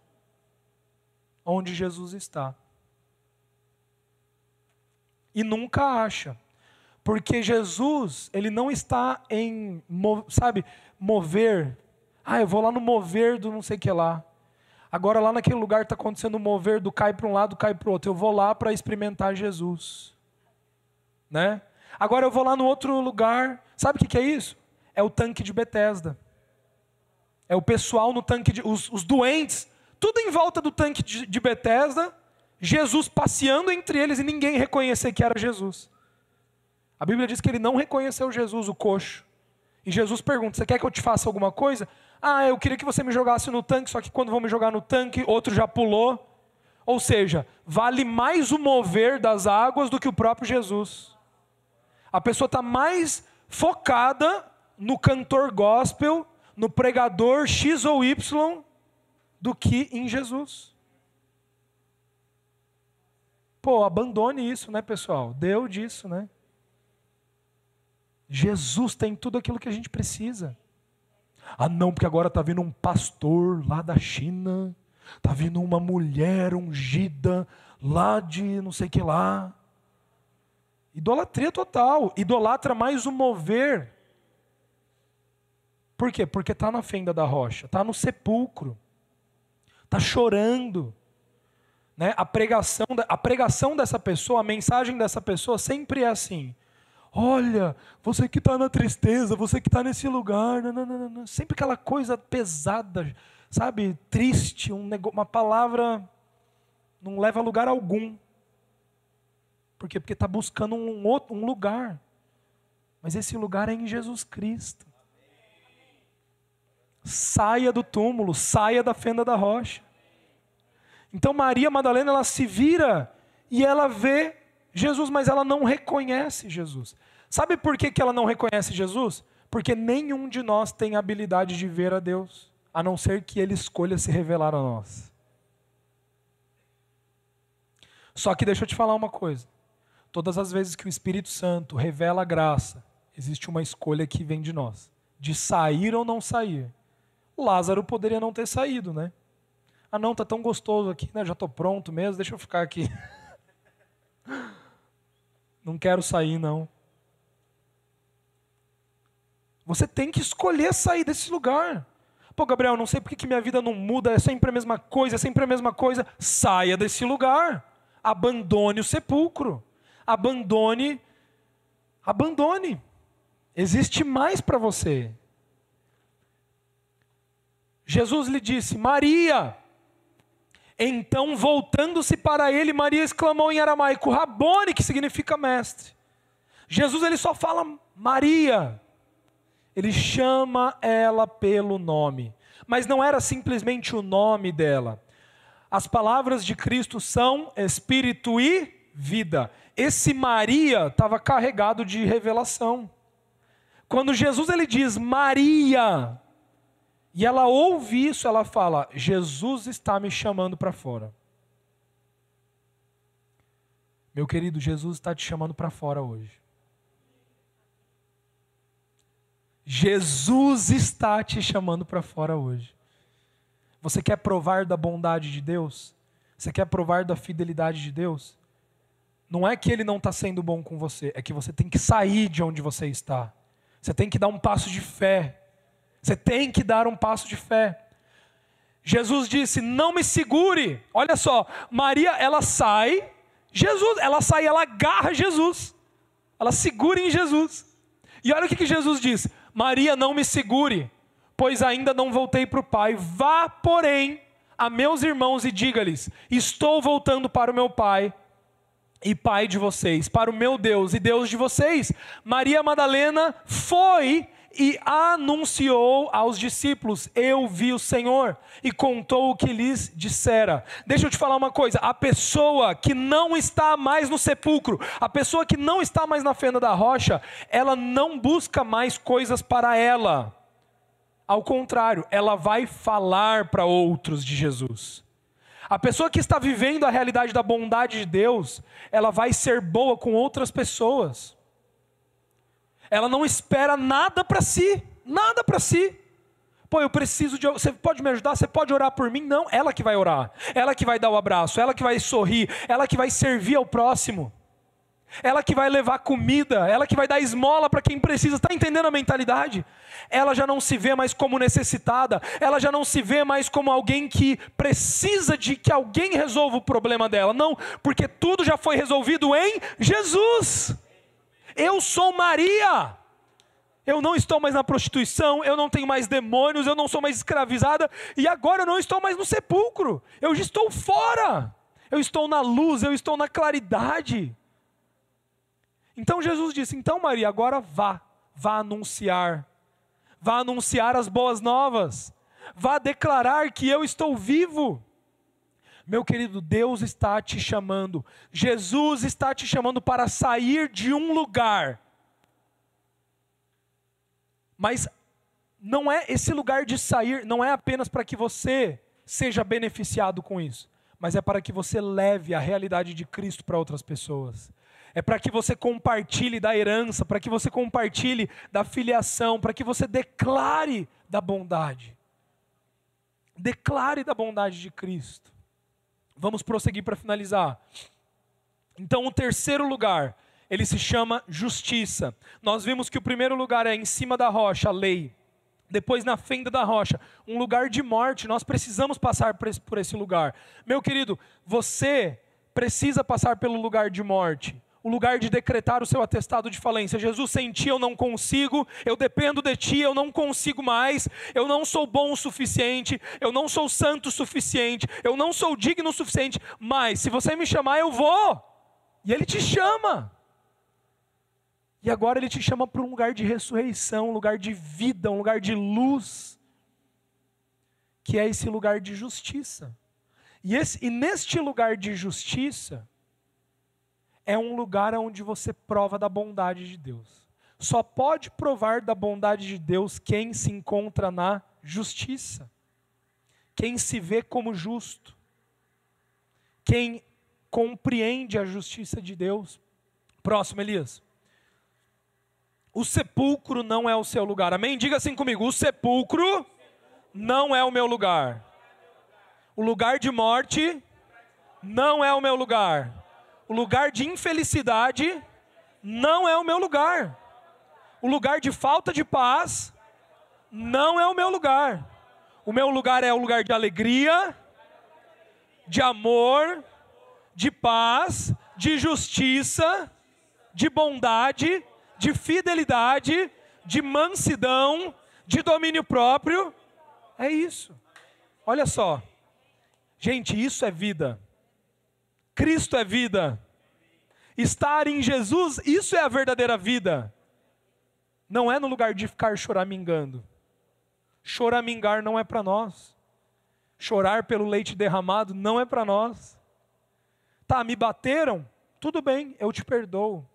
onde Jesus está. E nunca acha. Porque Jesus, ele não está em, sabe, mover. Ah, eu vou lá no mover do não sei o que lá. Agora lá naquele lugar está acontecendo um mover do cai para um lado, cai para o outro. Eu vou lá para experimentar Jesus. Né? Agora eu vou lá no outro lugar. Sabe o que, que é isso? É o tanque de Betesda. É o pessoal no tanque de. Os, os doentes, tudo em volta do tanque de, de Jesus passeando entre eles e ninguém reconhecer que era Jesus. A Bíblia diz que ele não reconheceu Jesus, o coxo. E Jesus pergunta: Você quer que eu te faça alguma coisa? Ah, eu queria que você me jogasse no tanque, só que quando vão me jogar no tanque, outro já pulou. Ou seja, vale mais o mover das águas do que o próprio Jesus. A pessoa está mais focada no cantor gospel, no pregador X ou Y, do que em Jesus. Pô, abandone isso, né, pessoal? Deu disso, né? Jesus tem tudo aquilo que a gente precisa. Ah, não, porque agora está vindo um pastor lá da China, está vindo uma mulher ungida lá de não sei que lá. Idolatria total. Idolatra mais o mover. Por quê? Porque está na fenda da rocha, está no sepulcro, está chorando. Né? A, pregação, a pregação dessa pessoa, a mensagem dessa pessoa sempre é assim: olha, você que está na tristeza, você que está nesse lugar, sempre aquela coisa pesada, sabe, triste, um uma palavra não leva a lugar algum. Por quê? Porque está buscando um, outro, um lugar. Mas esse lugar é em Jesus Cristo. Saia do túmulo, saia da fenda da rocha. Então Maria Madalena ela se vira e ela vê Jesus, mas ela não reconhece Jesus. Sabe por que, que ela não reconhece Jesus? Porque nenhum de nós tem habilidade de ver a Deus, a não ser que Ele escolha se revelar a nós. Só que deixa eu te falar uma coisa. Todas as vezes que o Espírito Santo revela a graça, existe uma escolha que vem de nós, de sair ou não sair. Lázaro poderia não ter saído, né? Ah, não, tá tão gostoso aqui, né? Já estou pronto mesmo, deixa eu ficar aqui. *laughs* Não quero sair, não. Você tem que escolher sair desse lugar. Pô, Gabriel, não sei porque que minha vida não muda, é sempre a mesma coisa, é sempre a mesma coisa. Saia desse lugar. Abandone o sepulcro. Abandone. Abandone. Existe mais para você. Jesus lhe disse: Maria. Então, voltando-se para ele, Maria exclamou em aramaico: Rabone, que significa mestre. Jesus ele só fala Maria. Ele chama ela pelo nome. Mas não era simplesmente o nome dela. As palavras de Cristo são espírito e vida. Esse Maria estava carregado de revelação. Quando Jesus ele diz Maria, e ela ouve isso, ela fala: Jesus está me chamando para fora. Meu querido, Jesus está te chamando para fora hoje. Jesus está te chamando para fora hoje. Você quer provar da bondade de Deus? Você quer provar da fidelidade de Deus? Não é que Ele não está sendo bom com você, é que você tem que sair de onde você está. Você tem que dar um passo de fé. Você tem que dar um passo de fé. Jesus disse: Não me segure. Olha só, Maria, ela sai, Jesus, ela sai, ela agarra Jesus, ela segura em Jesus. E olha o que, que Jesus diz: Maria, não me segure, pois ainda não voltei para o Pai. Vá, porém, a meus irmãos e diga-lhes: Estou voltando para o meu Pai e Pai de vocês, para o meu Deus e Deus de vocês. Maria Madalena foi e anunciou aos discípulos: Eu vi o Senhor, e contou o que lhes dissera. Deixa eu te falar uma coisa: a pessoa que não está mais no sepulcro, a pessoa que não está mais na fenda da rocha, ela não busca mais coisas para ela. Ao contrário, ela vai falar para outros de Jesus. A pessoa que está vivendo a realidade da bondade de Deus, ela vai ser boa com outras pessoas. Ela não espera nada para si, nada para si. Pô, eu preciso de. Você pode me ajudar? Você pode orar por mim? Não, ela que vai orar. Ela que vai dar o abraço, ela que vai sorrir, ela que vai servir ao próximo. Ela que vai levar comida, ela que vai dar esmola para quem precisa. Está entendendo a mentalidade? Ela já não se vê mais como necessitada, ela já não se vê mais como alguém que precisa de que alguém resolva o problema dela. Não, porque tudo já foi resolvido em Jesus. Eu sou Maria. Eu não estou mais na prostituição, eu não tenho mais demônios, eu não sou mais escravizada, e agora eu não estou mais no sepulcro, eu já estou fora, eu estou na luz, eu estou na claridade. Então Jesus disse: Então, Maria, agora vá, vá anunciar, vá anunciar as boas novas, vá declarar que eu estou vivo. Meu querido, Deus está te chamando, Jesus está te chamando para sair de um lugar. Mas não é esse lugar de sair, não é apenas para que você seja beneficiado com isso, mas é para que você leve a realidade de Cristo para outras pessoas. é para que você compartilhe da herança, para que você compartilhe da filiação, para que você declare da bondade. Declare da bondade de Cristo. Vamos prosseguir para finalizar. Então, o terceiro lugar, ele se chama justiça. Nós vimos que o primeiro lugar é em cima da rocha, a lei. Depois, na fenda da rocha, um lugar de morte. Nós precisamos passar por esse lugar. Meu querido, você precisa passar pelo lugar de morte o lugar de decretar o seu atestado de falência. Jesus, sem ti eu não consigo, eu dependo de ti, eu não consigo mais, eu não sou bom o suficiente, eu não sou santo o suficiente, eu não sou digno o suficiente, mas se você me chamar, eu vou. E ele te chama. E agora ele te chama para um lugar de ressurreição, um lugar de vida, um lugar de luz, que é esse lugar de justiça. E, esse, e neste lugar de justiça, é um lugar onde você prova da bondade de Deus. Só pode provar da bondade de Deus quem se encontra na justiça, quem se vê como justo, quem compreende a justiça de Deus. Próximo, Elias. O sepulcro não é o seu lugar. Amém? Diga assim comigo: o sepulcro não é o meu lugar. O lugar de morte não é o meu lugar o lugar de infelicidade não é o meu lugar. O lugar de falta de paz não é o meu lugar. O meu lugar é o lugar de alegria, de amor, de paz, de justiça, de bondade, de fidelidade, de mansidão, de domínio próprio. É isso. Olha só. Gente, isso é vida. Cristo é vida. Estar em Jesus, isso é a verdadeira vida. Não é no lugar de ficar choramingando. Choramingar não é para nós. Chorar pelo leite derramado não é para nós. Tá, me bateram? Tudo bem, eu te perdoo.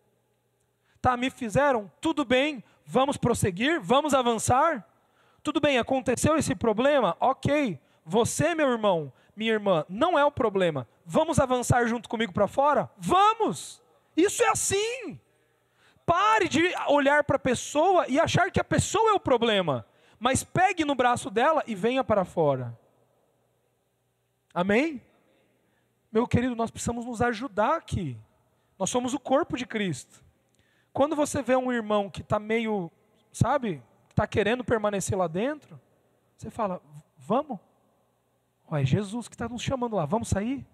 Tá, me fizeram? Tudo bem, vamos prosseguir, vamos avançar. Tudo bem, aconteceu esse problema? Ok. Você, meu irmão, minha irmã, não é o problema. Vamos avançar junto comigo para fora? Vamos! Isso é assim. Pare de olhar para a pessoa e achar que a pessoa é o problema, mas pegue no braço dela e venha para fora. Amém? Meu querido, nós precisamos nos ajudar aqui. Nós somos o corpo de Cristo. Quando você vê um irmão que está meio, sabe, está querendo permanecer lá dentro, você fala: vamos. Olha, é Jesus que está nos chamando lá, vamos sair?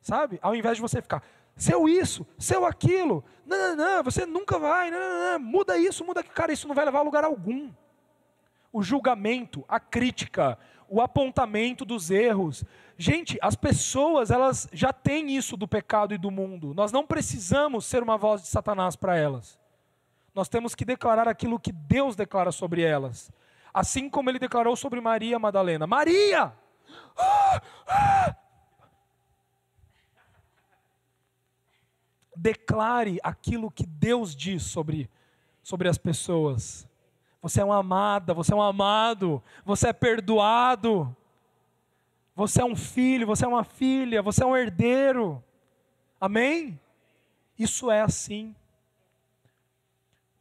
Sabe? Ao invés de você ficar, seu isso, seu aquilo, não, não, não, você nunca vai, não, não, não, muda isso, muda aquilo. Cara, isso não vai levar a lugar algum. O julgamento, a crítica, o apontamento dos erros. Gente, as pessoas, elas já têm isso do pecado e do mundo. Nós não precisamos ser uma voz de Satanás para elas. Nós temos que declarar aquilo que Deus declara sobre elas. Assim como ele declarou sobre Maria Madalena: Maria! Declare aquilo que Deus diz sobre, sobre as pessoas. Você é uma amada, você é um amado, você é perdoado. Você é um filho, você é uma filha, você é um herdeiro. Amém? Isso é assim.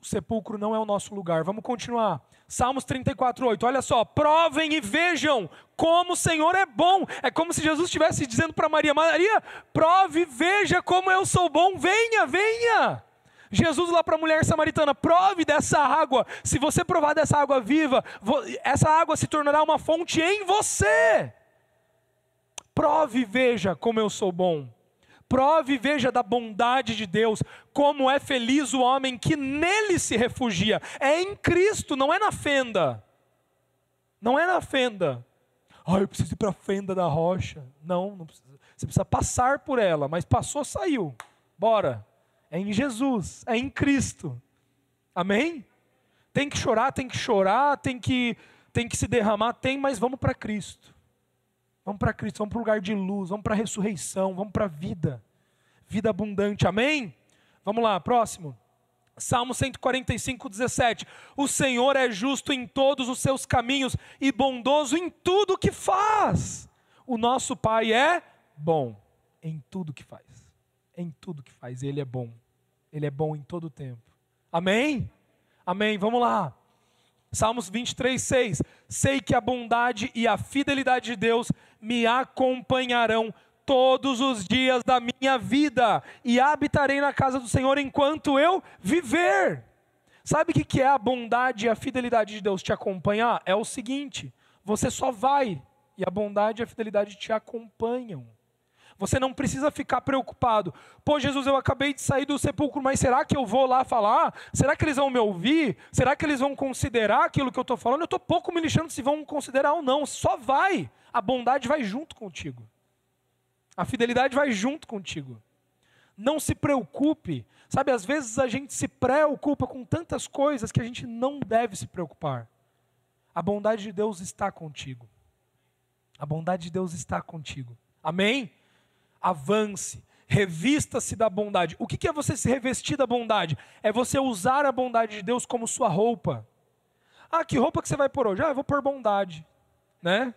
Sepulcro não é o nosso lugar. Vamos continuar. Salmos 34, 8. Olha só, provem e vejam como o Senhor é bom. É como se Jesus estivesse dizendo para Maria: Maria, prove e veja como eu sou bom. Venha, venha. Jesus lá para a mulher samaritana: prove dessa água. Se você provar dessa água viva, essa água se tornará uma fonte em você. Prove e veja como eu sou bom. Prove e veja da bondade de Deus, como é feliz o homem que nele se refugia. É em Cristo, não é na fenda. Não é na fenda. Ah, eu preciso ir para a fenda da rocha. Não, não precisa. Você precisa passar por ela, mas passou, saiu. Bora. É em Jesus, é em Cristo. Amém? Tem que chorar, tem que chorar, tem que, tem que se derramar, tem, mas vamos para Cristo. Vamos para Cristo, vamos para o lugar de luz, vamos para a ressurreição, vamos para a vida. Vida abundante, amém? Vamos lá, próximo. Salmo 145, 17. O Senhor é justo em todos os seus caminhos e bondoso em tudo que faz. O nosso Pai é bom em tudo que faz. em tudo que faz. Ele é bom. Ele é bom em todo o tempo. Amém? Amém. Vamos lá. Salmos 23, 6. Sei que a bondade e a fidelidade de Deus me acompanharão todos os dias da minha vida e habitarei na casa do Senhor enquanto eu viver. Sabe o que é a bondade e a fidelidade de Deus te acompanhar? É o seguinte: você só vai e a bondade e a fidelidade te acompanham. Você não precisa ficar preocupado. Pô, Jesus, eu acabei de sair do sepulcro, mas será que eu vou lá falar? Será que eles vão me ouvir? Será que eles vão considerar aquilo que eu estou falando? Eu estou pouco me lixando se vão considerar ou não. Só vai. A bondade vai junto contigo. A fidelidade vai junto contigo. Não se preocupe. Sabe, às vezes a gente se preocupa com tantas coisas que a gente não deve se preocupar. A bondade de Deus está contigo. A bondade de Deus está contigo. Amém? Avance, revista-se da bondade. O que é você se revestir da bondade? É você usar a bondade de Deus como sua roupa. Ah, que roupa que você vai pôr hoje? Ah, eu vou pôr bondade, né?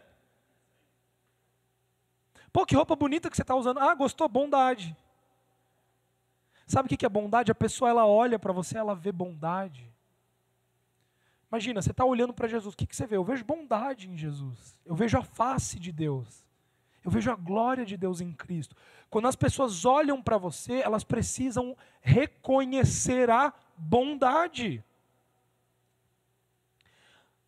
Pô, que roupa bonita que você está usando. Ah, gostou? Bondade. Sabe o que é bondade? A pessoa ela olha para você, ela vê bondade. Imagina, você está olhando para Jesus, o que, que você vê? Eu vejo bondade em Jesus. Eu vejo a face de Deus. Eu vejo a glória de Deus em Cristo. Quando as pessoas olham para você, elas precisam reconhecer a bondade.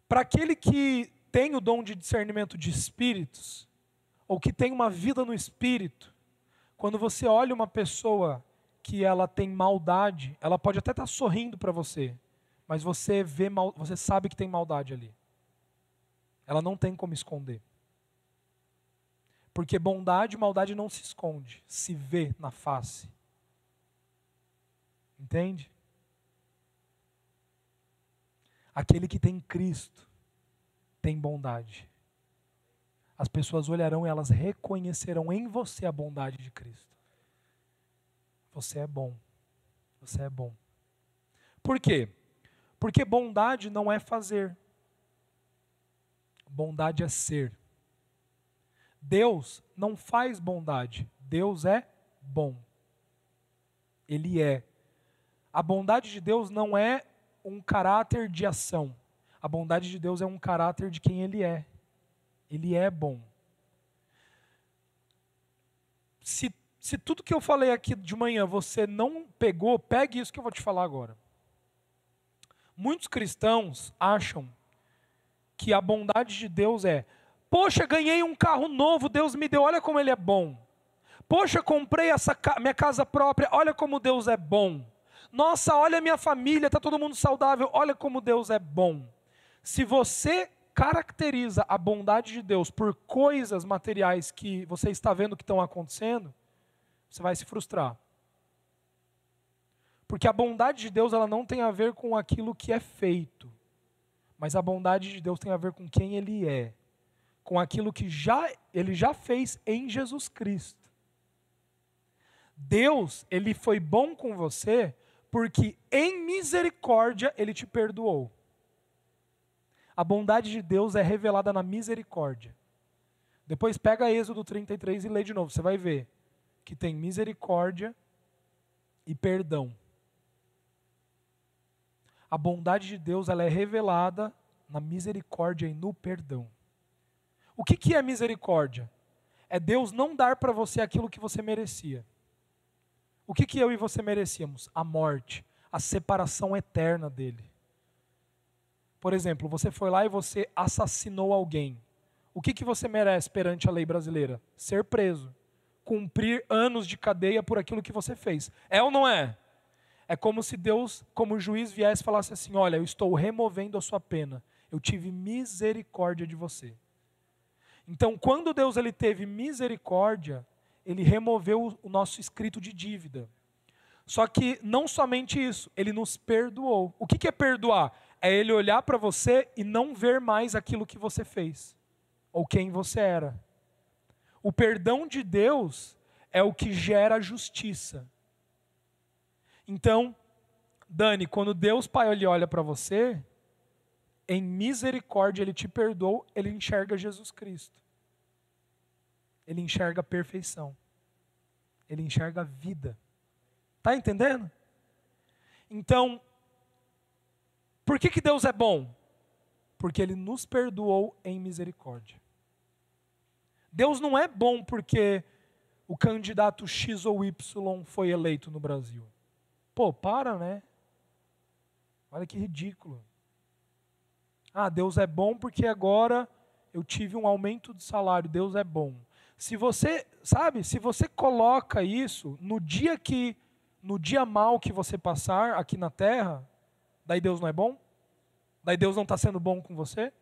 Para aquele que tem o dom de discernimento de espíritos, ou que tem uma vida no espírito, quando você olha uma pessoa que ela tem maldade, ela pode até estar tá sorrindo para você, mas você vê mal, você sabe que tem maldade ali. Ela não tem como esconder. Porque bondade e maldade não se esconde, se vê na face. Entende? Aquele que tem Cristo tem bondade as pessoas olharão e elas reconhecerão em você a bondade de Cristo. Você é bom. Você é bom. Por quê? Porque bondade não é fazer. Bondade é ser. Deus não faz bondade. Deus é bom. Ele é. A bondade de Deus não é um caráter de ação. A bondade de Deus é um caráter de quem Ele é. Ele é bom. Se, se tudo que eu falei aqui de manhã você não pegou, pegue isso que eu vou te falar agora. Muitos cristãos acham que a bondade de Deus é: poxa, ganhei um carro novo, Deus me deu, olha como ele é bom. Poxa, comprei essa minha casa própria, olha como Deus é bom. Nossa, olha minha família, está todo mundo saudável, olha como Deus é bom. Se você caracteriza a bondade de Deus por coisas materiais que você está vendo que estão acontecendo, você vai se frustrar. Porque a bondade de Deus ela não tem a ver com aquilo que é feito, mas a bondade de Deus tem a ver com quem ele é, com aquilo que já ele já fez em Jesus Cristo. Deus, ele foi bom com você porque em misericórdia ele te perdoou. A bondade de Deus é revelada na misericórdia. Depois pega Êxodo 33 e lê de novo, você vai ver que tem misericórdia e perdão. A bondade de Deus ela é revelada na misericórdia e no perdão. O que, que é misericórdia? É Deus não dar para você aquilo que você merecia. O que, que eu e você merecíamos? A morte, a separação eterna dele. Por exemplo, você foi lá e você assassinou alguém. O que, que você merece perante a lei brasileira? Ser preso. Cumprir anos de cadeia por aquilo que você fez. É ou não é? É como se Deus, como juiz, viesse e falasse assim: Olha, eu estou removendo a sua pena. Eu tive misericórdia de você. Então, quando Deus ele teve misericórdia, ele removeu o nosso escrito de dívida. Só que não somente isso, ele nos perdoou. O que é perdoar? é ele olhar para você e não ver mais aquilo que você fez ou quem você era. O perdão de Deus é o que gera justiça. Então, Dani, quando Deus Pai ele olha para você, em misericórdia ele te perdoou, ele enxerga Jesus Cristo. Ele enxerga a perfeição. ele enxerga a vida. Tá entendendo? Então, por que, que Deus é bom? Porque ele nos perdoou em misericórdia. Deus não é bom porque o candidato X ou Y foi eleito no Brasil. Pô, para, né? Olha que ridículo. Ah, Deus é bom porque agora eu tive um aumento de salário. Deus é bom. Se você, sabe, se você coloca isso no dia que no dia mal que você passar aqui na terra, daí Deus não é bom? Daí Deus não está sendo bom com você?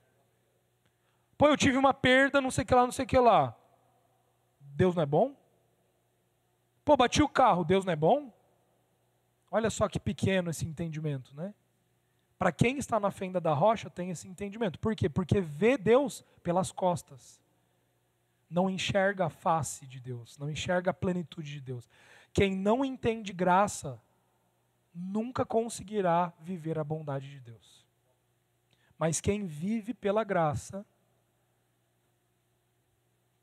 Pô, eu tive uma perda, não sei que lá, não sei que lá. Deus não é bom? Pô, bati o carro, Deus não é bom? Olha só que pequeno esse entendimento, né? Para quem está na fenda da rocha tem esse entendimento. Por quê? Porque vê Deus pelas costas. Não enxerga a face de Deus, não enxerga a plenitude de Deus. Quem não entende graça nunca conseguirá viver a bondade de Deus. Mas quem vive pela graça,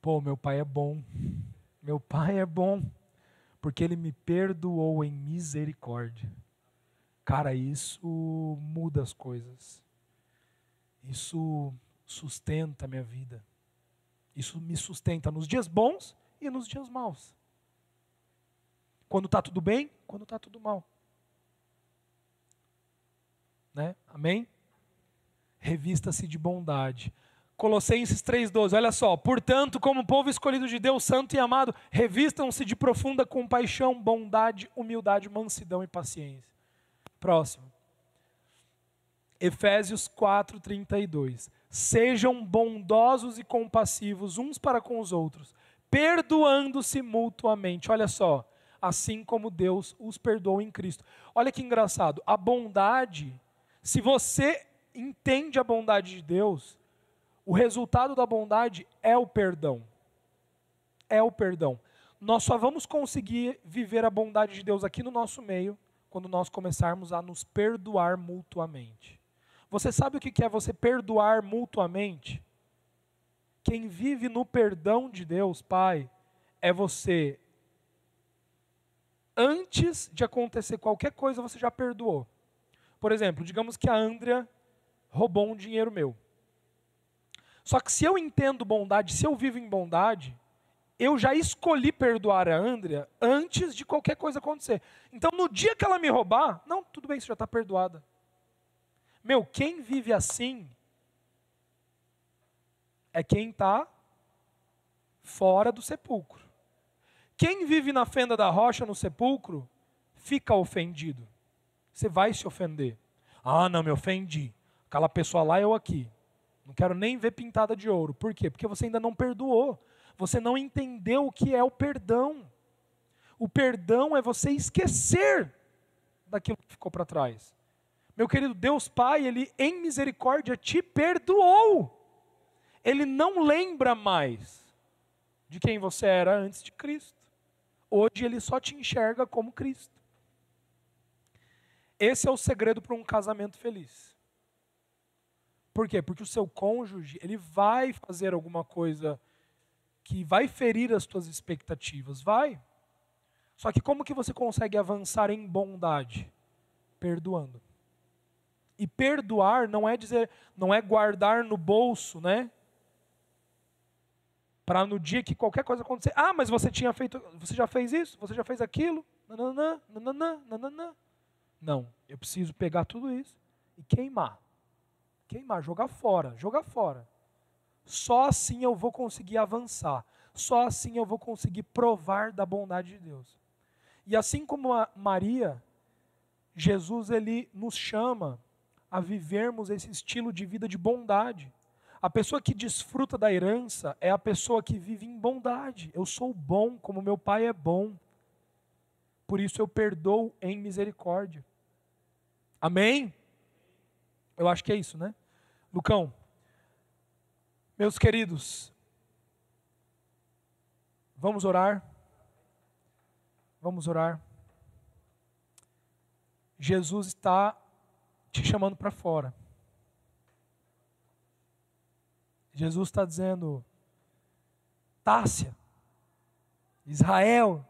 pô, meu pai é bom. Meu pai é bom porque ele me perdoou em misericórdia. Cara, isso muda as coisas. Isso sustenta a minha vida. Isso me sustenta nos dias bons e nos dias maus. Quando está tudo bem, quando está tudo mal. Né? Amém? Revista-se de bondade. Colossenses 3,12, olha só. Portanto, como povo escolhido de Deus, santo e amado, revistam-se de profunda compaixão, bondade, humildade, mansidão e paciência. Próximo. Efésios 4, 32. Sejam bondosos e compassivos uns para com os outros, perdoando-se mutuamente. Olha só, assim como Deus os perdoou em Cristo. Olha que engraçado. A bondade, se você entende a bondade de Deus, o resultado da bondade é o perdão. É o perdão. Nós só vamos conseguir viver a bondade de Deus aqui no nosso meio quando nós começarmos a nos perdoar mutuamente. Você sabe o que é você perdoar mutuamente? Quem vive no perdão de Deus, Pai, é você. Antes de acontecer qualquer coisa, você já perdoou. Por exemplo, digamos que a Andrea roubou um dinheiro meu. Só que se eu entendo bondade, se eu vivo em bondade, eu já escolhi perdoar a Andrea antes de qualquer coisa acontecer. Então, no dia que ela me roubar, não, tudo bem, você já está perdoada. Meu, quem vive assim é quem está fora do sepulcro. Quem vive na fenda da rocha no sepulcro fica ofendido. Você vai se ofender. Ah, não, me ofendi. Aquela pessoa lá, eu aqui. Não quero nem ver pintada de ouro. Por quê? Porque você ainda não perdoou. Você não entendeu o que é o perdão. O perdão é você esquecer daquilo que ficou para trás. Meu querido Deus Pai, Ele em misericórdia te perdoou. Ele não lembra mais de quem você era antes de Cristo. Hoje Ele só te enxerga como Cristo. Esse é o segredo para um casamento feliz. Por quê? Porque o seu cônjuge, ele vai fazer alguma coisa que vai ferir as tuas expectativas, vai. Só que como que você consegue avançar em bondade? Perdoando. E perdoar não é dizer, não é guardar no bolso, né? Para no dia que qualquer coisa acontecer, ah, mas você tinha feito, você já fez isso, você já fez aquilo, nananã, nananã, nananã. Não, eu preciso pegar tudo isso e queimar. Queimar, jogar fora, jogar fora. Só assim eu vou conseguir avançar. Só assim eu vou conseguir provar da bondade de Deus. E assim como Maria, Jesus ele nos chama a vivermos esse estilo de vida de bondade. A pessoa que desfruta da herança é a pessoa que vive em bondade. Eu sou bom como meu pai é bom. Por isso eu perdoo em misericórdia. Amém? Eu acho que é isso, né? Lucão, meus queridos, vamos orar. Vamos orar. Jesus está te chamando para fora. Jesus está dizendo: Tássia, Israel,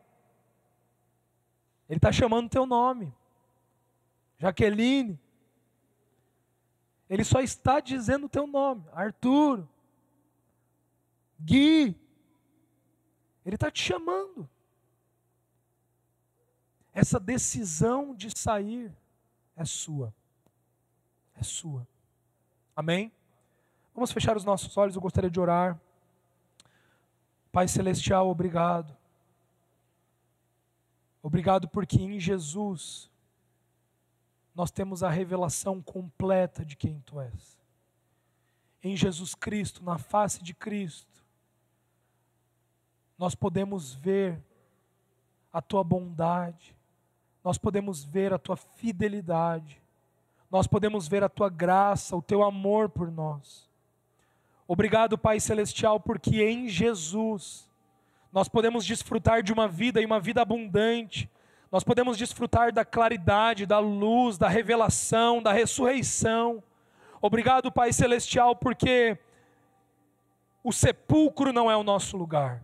Ele está chamando teu nome. Jaqueline. Ele só está dizendo o teu nome. Arthur. Gui. Ele está te chamando. Essa decisão de sair é sua. É sua. Amém? Vamos fechar os nossos olhos. Eu gostaria de orar. Pai Celestial, obrigado. Obrigado porque em Jesus nós temos a revelação completa de quem Tu és. Em Jesus Cristo, na face de Cristo, nós podemos ver a Tua bondade, nós podemos ver a Tua fidelidade, nós podemos ver a Tua graça, o Teu amor por nós. Obrigado, Pai Celestial, porque em Jesus nós podemos desfrutar de uma vida e uma vida abundante. Nós podemos desfrutar da claridade, da luz, da revelação, da ressurreição. Obrigado, Pai Celestial, porque o sepulcro não é o nosso lugar.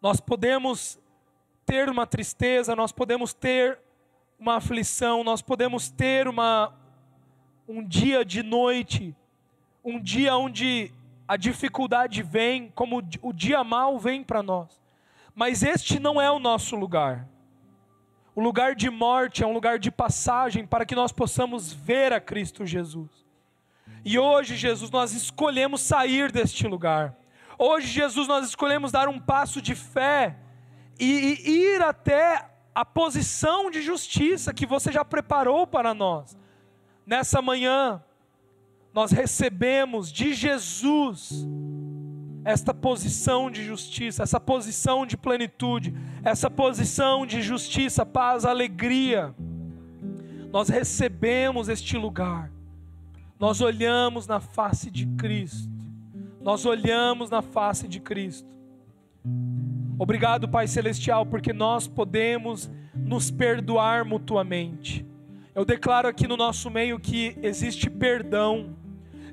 Nós podemos ter uma tristeza, nós podemos ter uma aflição, nós podemos ter uma, um dia de noite, um dia onde a dificuldade vem, como o dia mal vem para nós. Mas este não é o nosso lugar. O lugar de morte é um lugar de passagem para que nós possamos ver a Cristo Jesus. E hoje, Jesus, nós escolhemos sair deste lugar. Hoje, Jesus, nós escolhemos dar um passo de fé e, e ir até a posição de justiça que você já preparou para nós. Nessa manhã, nós recebemos de Jesus esta posição de justiça, essa posição de plenitude, essa posição de justiça, paz, alegria. Nós recebemos este lugar, nós olhamos na face de Cristo, nós olhamos na face de Cristo. Obrigado, Pai Celestial, porque nós podemos nos perdoar mutuamente. Eu declaro aqui no nosso meio que existe perdão.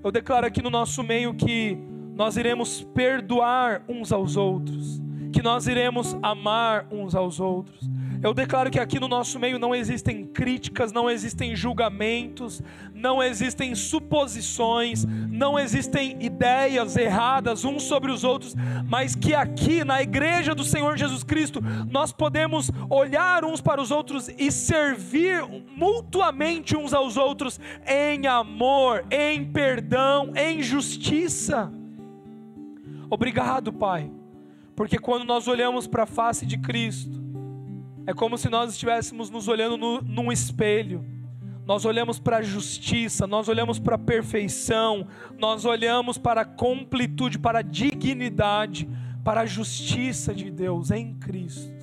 Eu declaro aqui no nosso meio que nós iremos perdoar uns aos outros, que nós iremos amar uns aos outros. Eu declaro que aqui no nosso meio não existem críticas, não existem julgamentos, não existem suposições, não existem ideias erradas uns sobre os outros, mas que aqui na igreja do Senhor Jesus Cristo nós podemos olhar uns para os outros e servir mutuamente uns aos outros em amor, em perdão, em justiça. Obrigado, Pai, porque quando nós olhamos para a face de Cristo, é como se nós estivéssemos nos olhando no, num espelho. Nós olhamos para a justiça, nós olhamos para a perfeição, nós olhamos para a completude, para a dignidade, para a justiça de Deus em Cristo.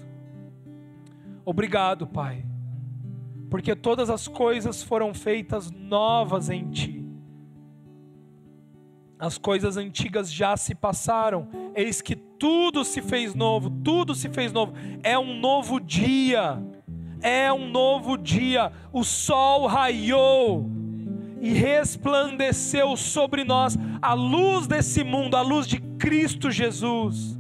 Obrigado, Pai, porque todas as coisas foram feitas novas em Ti as coisas antigas já se passaram, eis que tudo se fez novo, tudo se fez novo. É um novo dia, é um novo dia. O sol raiou e resplandeceu sobre nós a luz desse mundo, a luz de Cristo Jesus.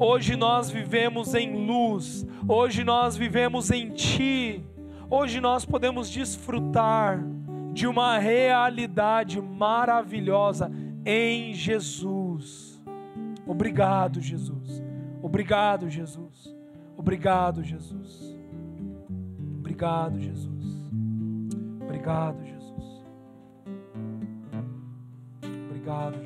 Hoje nós vivemos em luz, hoje nós vivemos em Ti, hoje nós podemos desfrutar de uma realidade maravilhosa em Jesus. Obrigado, Jesus. Obrigado, Jesus. Obrigado, Jesus. Obrigado, Jesus. Obrigado, Jesus. Obrigado, Jesus.